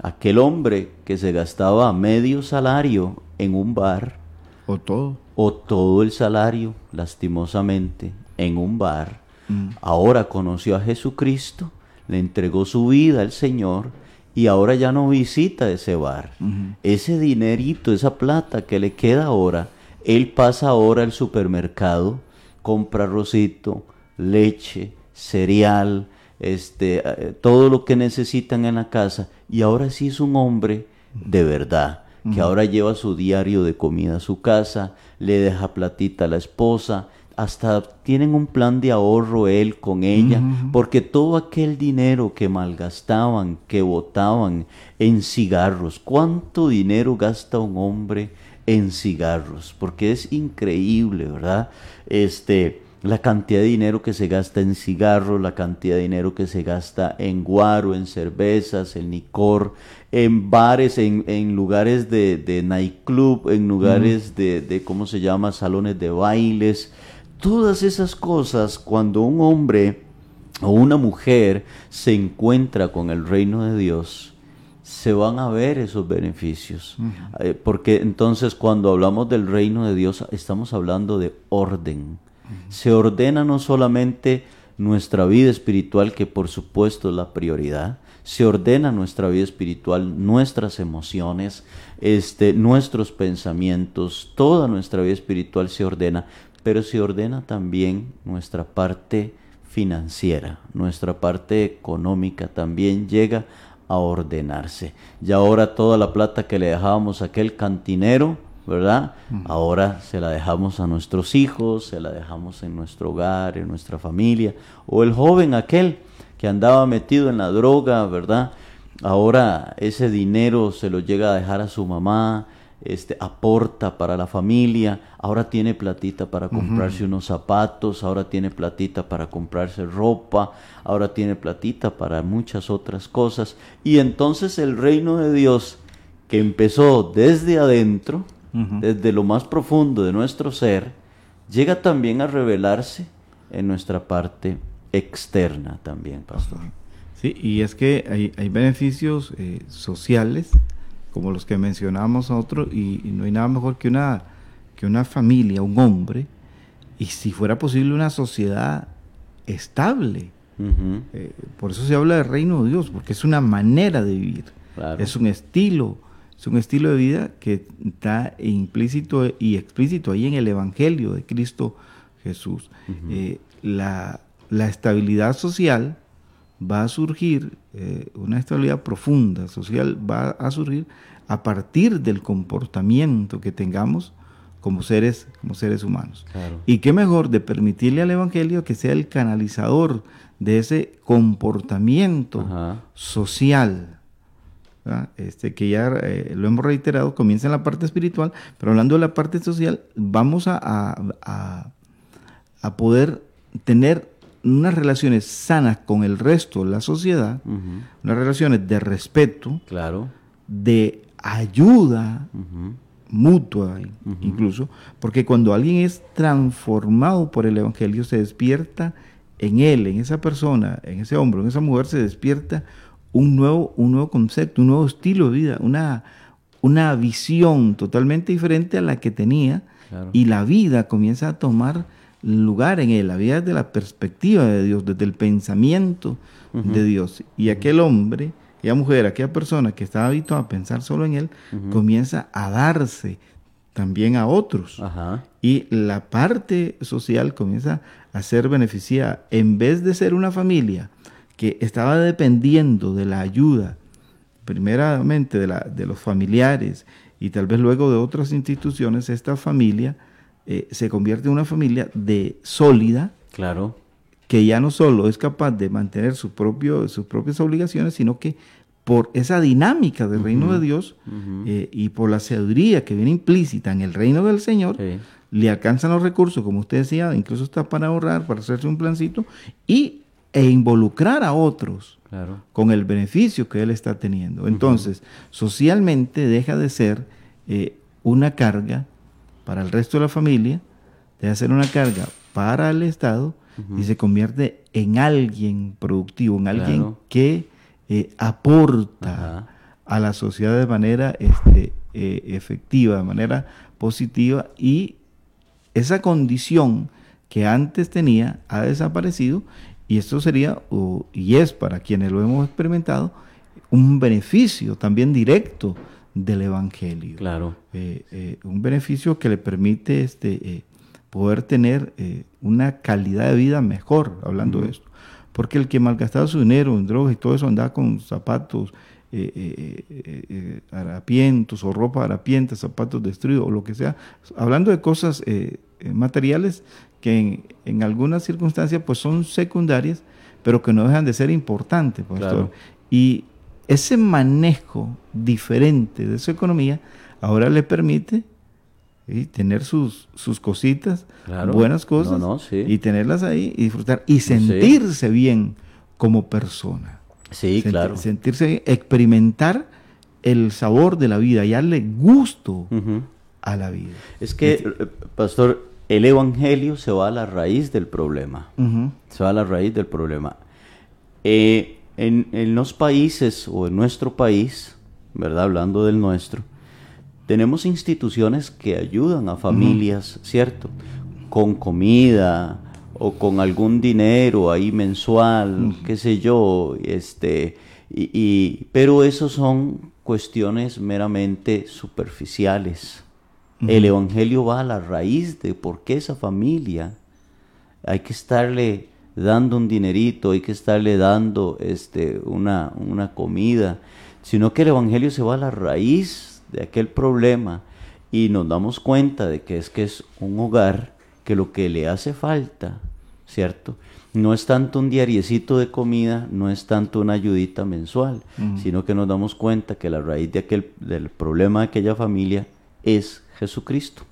aquel hombre que se gastaba medio salario en un bar, o todo, o todo el salario, lastimosamente, en un bar, mm. ahora conoció a Jesucristo, le entregó su vida al Señor, y ahora ya no visita ese bar. Ese dinerito, esa plata que le queda ahora, él pasa ahora al supermercado, compra rosito, leche, cereal, este, eh, todo lo que necesitan en la casa. Y ahora sí es un hombre de verdad, que ahora lleva su diario de comida a su casa, le deja platita a la esposa, hasta tienen un plan de ahorro él con ella, porque todo aquel dinero que malgastaban, que botaban en cigarros, ¿cuánto dinero gasta un hombre en cigarros, porque es increíble, ¿verdad? Este, la cantidad de dinero que se gasta en cigarros, la cantidad de dinero que se gasta en guaro, en cervezas, en licor, en bares, en, lugares de, de, nightclub, en lugares de, de, ¿cómo se llama?, salones de bailes. Todas esas cosas, cuando un hombre o una mujer se encuentra con el reino de Dios, se van a ver esos beneficios. Eh, porque entonces cuando hablamos del reino de Dios estamos hablando de orden. Se ordena no solamente nuestra vida espiritual, que por supuesto es la prioridad, se ordena nuestra vida espiritual, nuestras emociones, este, nuestros pensamientos, toda nuestra vida espiritual se ordena, pero se ordena también nuestra parte financiera, nuestra parte económica también llega a ordenarse. Y ahora toda la plata que le dejábamos a aquel cantinero, ¿verdad? Ahora se la dejamos a nuestros hijos, se la dejamos en nuestro hogar, en nuestra familia. O el joven aquel que andaba metido en la droga, ¿verdad? Ahora ese dinero se lo llega a dejar a su mamá, este, aporta para la familia, ahora tiene platita para comprarse unos zapatos, ahora tiene platita para comprarse ropa, ahora tiene platita para muchas otras cosas. Y entonces el reino de Dios, que empezó desde adentro, desde lo más profundo de nuestro ser, llega también a revelarse en nuestra parte externa también, pastor. Sí, y es que hay, hay beneficios eh, sociales como los que mencionamos nosotros, y, no hay nada mejor que una, que una familia, un hombre, y si fuera posible una sociedad estable. Eh, por eso se habla del reino de Dios, porque es una manera de vivir, es un estilo, es un estilo de vida que está implícito y explícito ahí en el Evangelio de Cristo Jesús. Eh, la, estabilidad social va a surgir, eh, una estabilidad profunda social va a surgir a partir del comportamiento que tengamos como seres, como seres humanos. Y qué mejor de permitirle al Evangelio que sea el canalizador de ese comportamiento social. Este, que ya eh, lo hemos reiterado, comienza en la parte espiritual, pero hablando de la parte social, vamos a, a, poder tener unas relaciones sanas con el resto de la sociedad, unas relaciones de respeto, claro. de ayuda, mutua incluso, porque cuando alguien es transformado por el Evangelio, se despierta en él, en esa persona, en ese hombre, en esa mujer, se despierta un nuevo, un nuevo concepto, un nuevo estilo de vida, una, una visión totalmente diferente a la que tenía y la vida comienza a tomar lugar en él, la vida desde la perspectiva de Dios, desde el pensamiento de Dios. Y aquel hombre aquella mujer, aquella persona que estaba habituada a pensar solo en él, comienza a darse también a otros. Y la parte social comienza a ser beneficiada. En vez de ser una familia que estaba dependiendo de la ayuda, primeramente de, la, de los familiares y tal vez luego de otras instituciones, esta familia eh, se convierte en una familia de sólida. Claro. que ya no solo es capaz de mantener su propio, sus propias obligaciones, sino que por esa dinámica del reino de Dios eh, y por la sabiduría que viene implícita en el reino del Señor, le alcanzan los recursos, como usted decía, incluso está para ahorrar, para hacerse un plancito y, e involucrar a otros con el beneficio que él está teniendo. Entonces, socialmente deja de ser eh, una carga para el resto de la familia, deja de ser una carga para el Estado y se convierte en alguien productivo, en alguien que eh, aporta a la sociedad de manera este, eh, efectiva, de manera positiva y esa condición que antes tenía ha desaparecido y esto sería, y es para quienes lo hemos experimentado, un beneficio también directo del Evangelio. Claro. Eh, un beneficio que le permite este, poder tener eh, una calidad de vida mejor, hablando de esto. Porque el que malgastaba su dinero en drogas y todo eso andaba con zapatos eh, eh, harapientos o ropa harapienta, zapatos destruidos o lo que sea, hablando de cosas materiales que en, algunas circunstancias pues son secundarias, pero que no dejan de ser importantes. Y ese manejo diferente de su economía ahora le permite y tener sus, sus cositas, buenas cosas, y tenerlas ahí y disfrutar y sentirse bien como persona. Sí, claro. Sentirse, experimentar el sabor de la vida y darle gusto a la vida. Es que, pastor, el evangelio se va a la raíz del problema. Se va a la raíz del problema. Eh, en, en los países o en nuestro país, ¿verdad? Hablando del nuestro, tenemos instituciones que ayudan a familias, ¿cierto? Con comida o con algún dinero ahí mensual, qué sé yo, este, y, pero eso son cuestiones meramente superficiales. El Evangelio va a la raíz de por qué esa familia hay que estarle dando un dinerito, hay que estarle dando este, una, una comida, sino que el Evangelio se va a la raíz de aquel problema y nos damos cuenta de que es que es un hogar que lo que le hace falta, ¿cierto? No es tanto un diariecito de comida, no es tanto una ayudita mensual, sino que nos damos cuenta que la raíz de aquel, del problema de aquella familia es Jesucristo.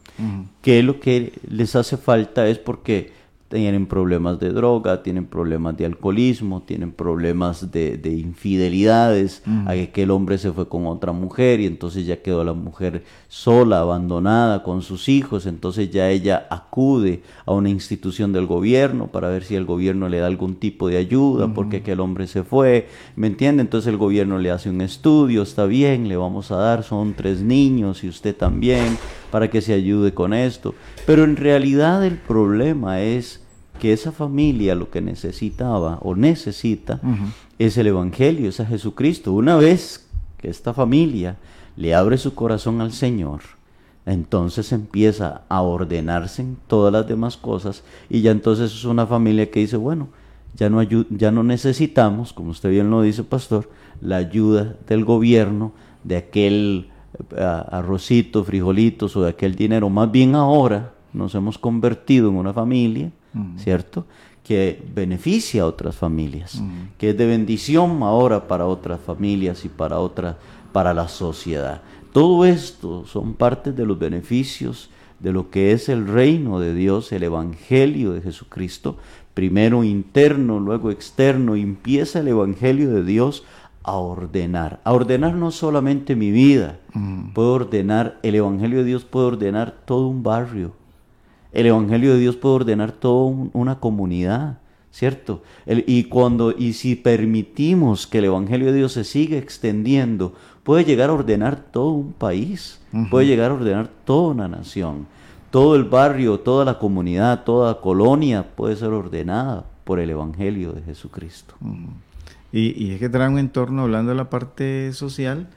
Que lo que les hace falta es porque tienen problemas de droga, tienen problemas de alcoholismo, tienen problemas de, infidelidades, a que el hombre se fue con otra mujer y entonces ya quedó la mujer sola, abandonada con sus hijos, entonces ya ella acude a una institución del gobierno para ver si el gobierno le da algún tipo de ayuda porque aquel hombre se fue, ¿me entiende? Entonces el gobierno le hace un estudio, está bien, le vamos a dar, son tres niños y usted también, para que se ayude con esto. Pero en realidad el problema es que esa familia lo que necesitaba o necesita es el Evangelio, es a Jesucristo. Una vez que esta familia le abre su corazón al Señor, entonces empieza a ordenarse en todas las demás cosas y ya entonces es una familia que dice, bueno, ya no, ya no necesitamos, como usted bien lo dice, pastor, la ayuda del gobierno, de aquel eh, arrocito, frijolitos o de aquel dinero. Más bien ahora nos hemos convertido en una familia, ¿cierto? Que beneficia a otras familias, que es de bendición ahora para otras familias y para otra, para la sociedad. Todo esto son partes de los beneficios de lo que es el reino de Dios, el Evangelio de Jesucristo, primero interno, luego externo, empieza el Evangelio de Dios a ordenar, a ordenar no solamente mi vida, mm. puede ordenar, el Evangelio de Dios puede ordenar todo un barrio, el Evangelio de Dios puede ordenar toda una comunidad, ¿cierto? y cuando, y si permitimos que el Evangelio de Dios se siga extendiendo, puede llegar a ordenar todo un país, puede llegar a ordenar toda una nación. Todo el barrio, toda la comunidad, toda la colonia puede ser ordenada por el Evangelio de Jesucristo. Y, es que trae un entorno, hablando de la parte social,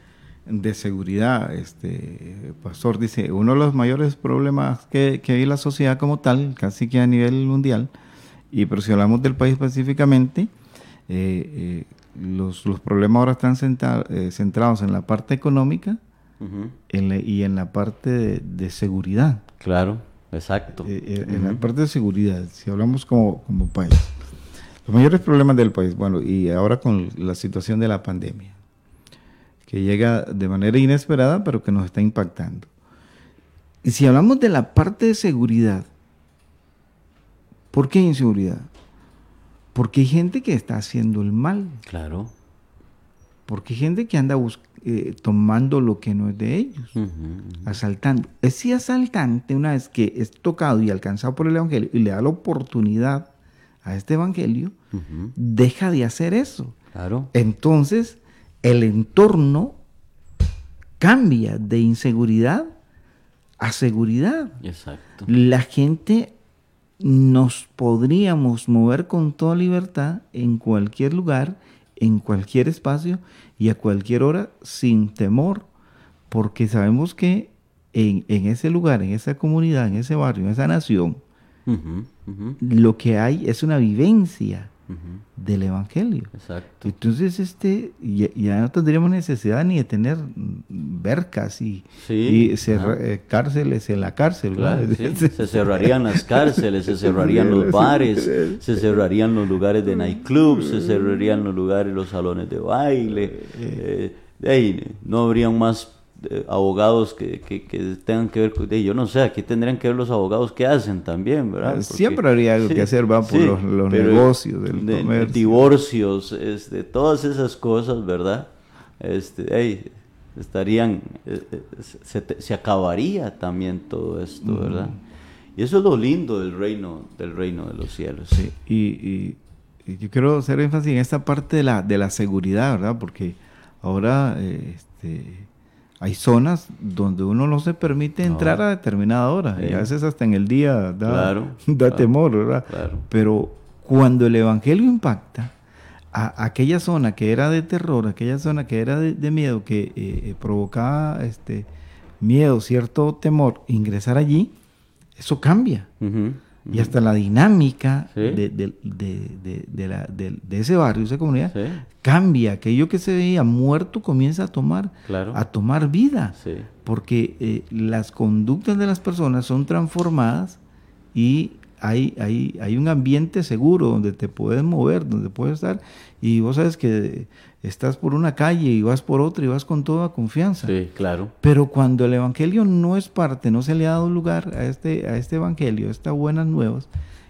de seguridad. Este pastor dice, uno de los mayores problemas que, que hay en la sociedad como tal, casi que a nivel mundial, y pero si hablamos del país específicamente, eh, eh, los, los, problemas ahora están eh, centrados en la parte económica y en la parte de, seguridad. Claro, exacto. En la parte de seguridad, si hablamos como, como país. Los mayores problemas del país, bueno, y ahora con la situación de la pandemia, que llega de manera inesperada, pero que nos está impactando. Y si hablamos de la parte de seguridad, ¿por qué inseguridad? Porque hay gente que está haciendo el mal. Claro. Porque hay gente que anda eh, tomando lo que no es de ellos, asaltando. Ese asaltante, una vez que es tocado y alcanzado por el Evangelio y le da la oportunidad a este Evangelio, deja de hacer eso. Claro. Entonces, el entorno cambia de inseguridad a seguridad. Exacto. La gente nos podríamos mover con toda libertad en cualquier lugar, en cualquier espacio y a cualquier hora sin temor, porque sabemos que en, ese lugar, en esa comunidad, en ese barrio, en esa nación, lo que hay es una vivencia del Evangelio. Exacto. Entonces, este, ya, no tendríamos necesidad ni de tener vercas y, eh, cárceles en la cárcel. Se cerrarían las cárceles, se cerrarían los bares, se cerrarían los lugares de nightclubs, se cerrarían los lugares, los salones de baile. Eh, eh no habrían más abogados que, que, tengan que ver con yo no sé aquí tendrían que ver los abogados que hacen también verdad siempre habría algo que hacer va por los, negocios del de, divorcios este todas esas cosas verdad este estarían eh, eh, se, se, acabaría también todo esto verdad y eso es lo lindo del reino del reino de los cielos. Sí y, y, yo quiero hacer énfasis en esta parte de la de la seguridad verdad porque ahora eh, este hay zonas donde uno no se permite entrar a determinada hora y a veces hasta en el día da, da temor, ¿verdad? Pero cuando el Evangelio impacta, a aquella zona que era de terror, aquella zona que era de, miedo, que eh, eh, provocaba este miedo, cierto temor, ingresar allí, eso cambia y hasta la dinámica de, ese barrio, esa comunidad, cambia. Aquello que se veía muerto comienza a tomar, a tomar vida, porque eh, las conductas de las personas son transformadas y hay, hay, hay un ambiente seguro donde te puedes mover, donde puedes estar, y vos sabes que estás por una calle y vas por otra y vas con toda confianza. Sí, claro. Pero cuando el evangelio no es parte, no se le ha dado lugar a este, a este evangelio, a estas buenas nuevas,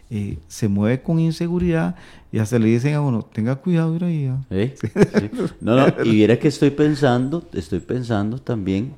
eh, se mueve con inseguridad y hasta le dicen a uno, tenga cuidado, ir ahí. No, no, y mira que estoy pensando, estoy pensando también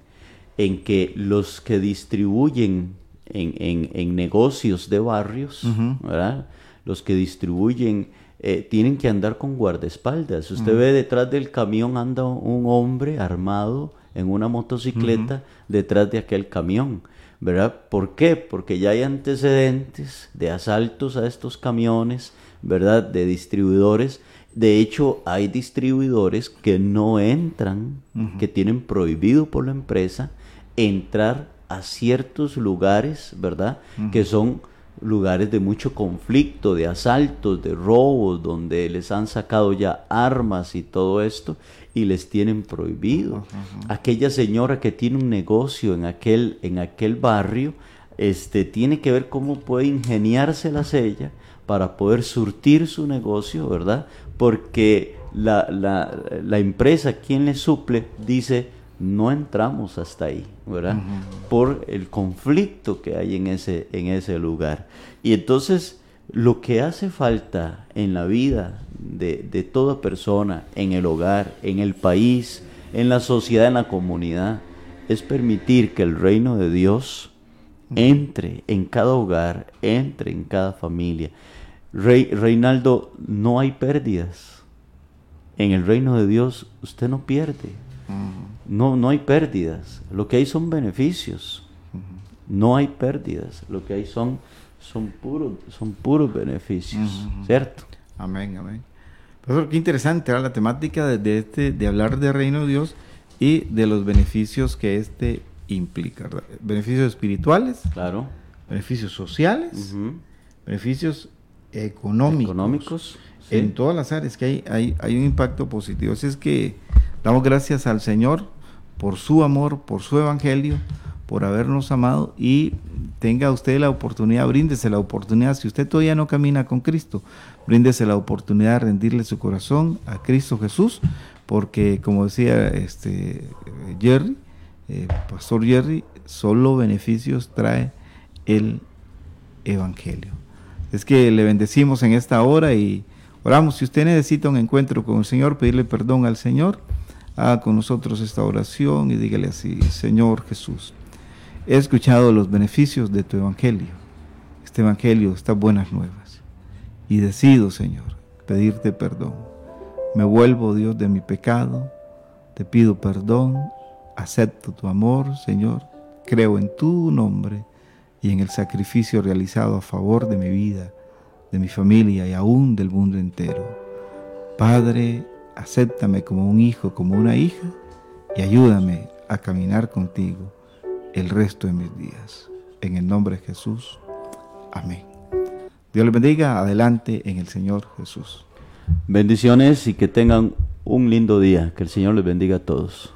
en que los que distribuyen en, en, negocios de barrios, ¿verdad? Los que distribuyen eh, tienen que andar con guardaespaldas. Usted ve detrás del camión anda un hombre armado en una motocicleta detrás de aquel camión. ¿Verdad? ¿Por qué? Porque ya hay antecedentes de asaltos a estos camiones, ¿verdad? De distribuidores De hecho, hay distribuidores que no entran, que tienen prohibido por la empresa entrar a ciertos lugares, ¿verdad? Que son lugares de mucho conflicto, de asaltos, de robos, donde les han sacado ya armas y todo esto y les tienen prohibido. Aquella señora que tiene un negocio en aquel, en aquel barrio, este, tiene que ver cómo puede ingeniárselas ella para poder surtir su negocio, ¿verdad? Porque la, la, la empresa, quien le suple, dice, no entramos hasta ahí, ¿verdad? Por el conflicto que hay en ese, en ese lugar. Y entonces, lo que hace falta en la vida de, de toda persona, en el hogar, en el país, en la sociedad, en la comunidad, es permitir que el reino de Dios entre en cada hogar, entre en cada familia. Rey, Reinaldo, no hay pérdidas. En el reino de Dios usted no pierde. No, no hay pérdidas. Lo que hay son beneficios. No hay pérdidas. Lo que hay son, son, puros, son puros beneficios. ¿Cierto? Amén, amén. Profesor, qué interesante era la temática de, este, de hablar de reino de Dios y de los beneficios que este implica. Beneficios espirituales. Claro. Beneficios sociales. Beneficios económicos. Económicos. En todas las áreas que hay, hay, hay un impacto positivo. Así es que Damos gracias al Señor por su amor, por su evangelio, por habernos amado y tenga usted la oportunidad, bríndese la oportunidad, si usted todavía no camina con Cristo, bríndese la oportunidad de rendirle su corazón a Cristo Jesús, porque como decía este Jerry, eh, Pastor Jerry, solo beneficios trae el Evangelio. Es que le bendecimos en esta hora y oramos. Si usted necesita un encuentro con el Señor, pedirle perdón al Señor haga con nosotros esta oración y dígale así, Señor Jesús, he escuchado los beneficios de tu Evangelio, este Evangelio, estas buenas nuevas, y decido, Señor, pedirte perdón. Me vuelvo, Dios, de mi pecado, te pido perdón, acepto tu amor, Señor, creo en tu nombre y en el sacrificio realizado a favor de mi vida, de mi familia y aún del mundo entero. Padre, acéptame como un hijo, como una hija, y ayúdame a caminar contigo el resto de mis días. En el nombre de Jesús. Amén. Dios les bendiga. Adelante en el Señor Jesús. Bendiciones y que tengan un lindo día. Que el Señor les bendiga a todos.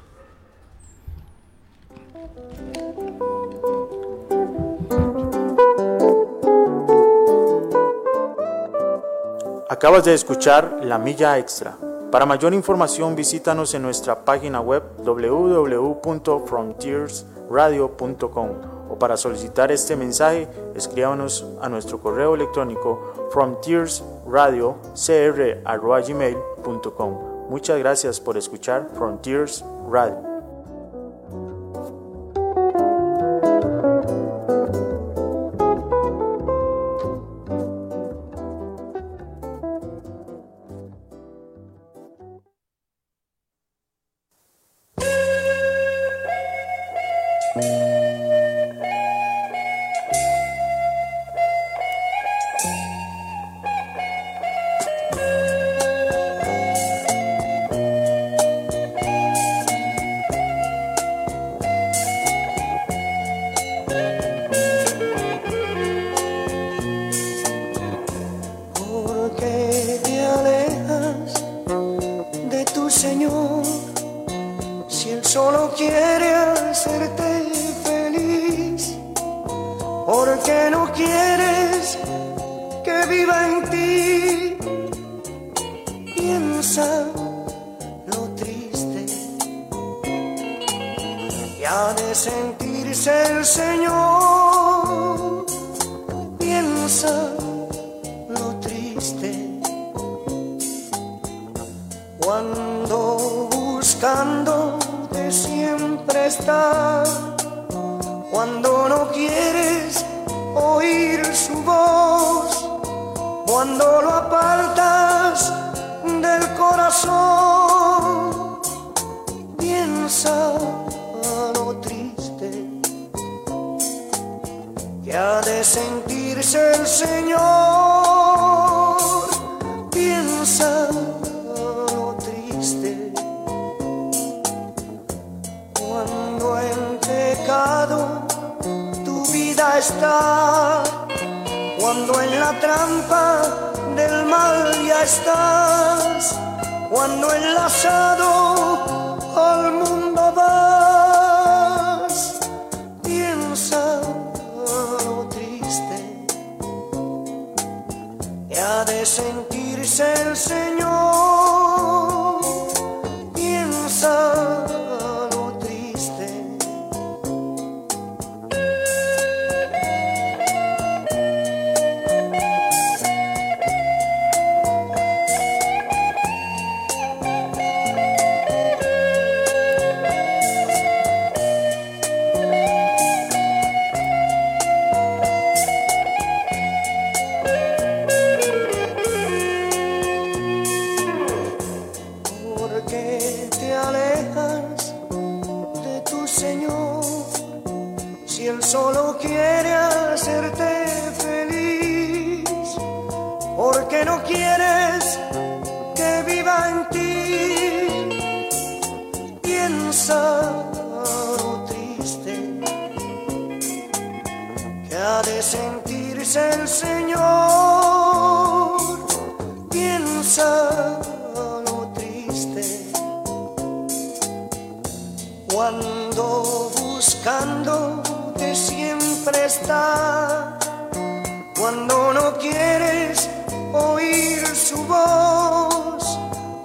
Acabas de escuchar La Milla Extra para mayor información visítanos en nuestra página web www.frontiersradio.com o para solicitar este mensaje escríbanos a nuestro correo electrónico frontiersradiocr.gmail.com Muchas gracias por escuchar Frontiers Radio. cuando lo apartas del corazón. Piensa a lo triste que ha de sentirse el Señor. Piensa a lo triste cuando en pecado tu vida está la trampa del mal ya estás, cuando enlazado al mundo vas, piensa lo triste y ha de sentirse el Señor,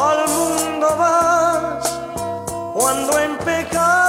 al mundo vas cuando en pecado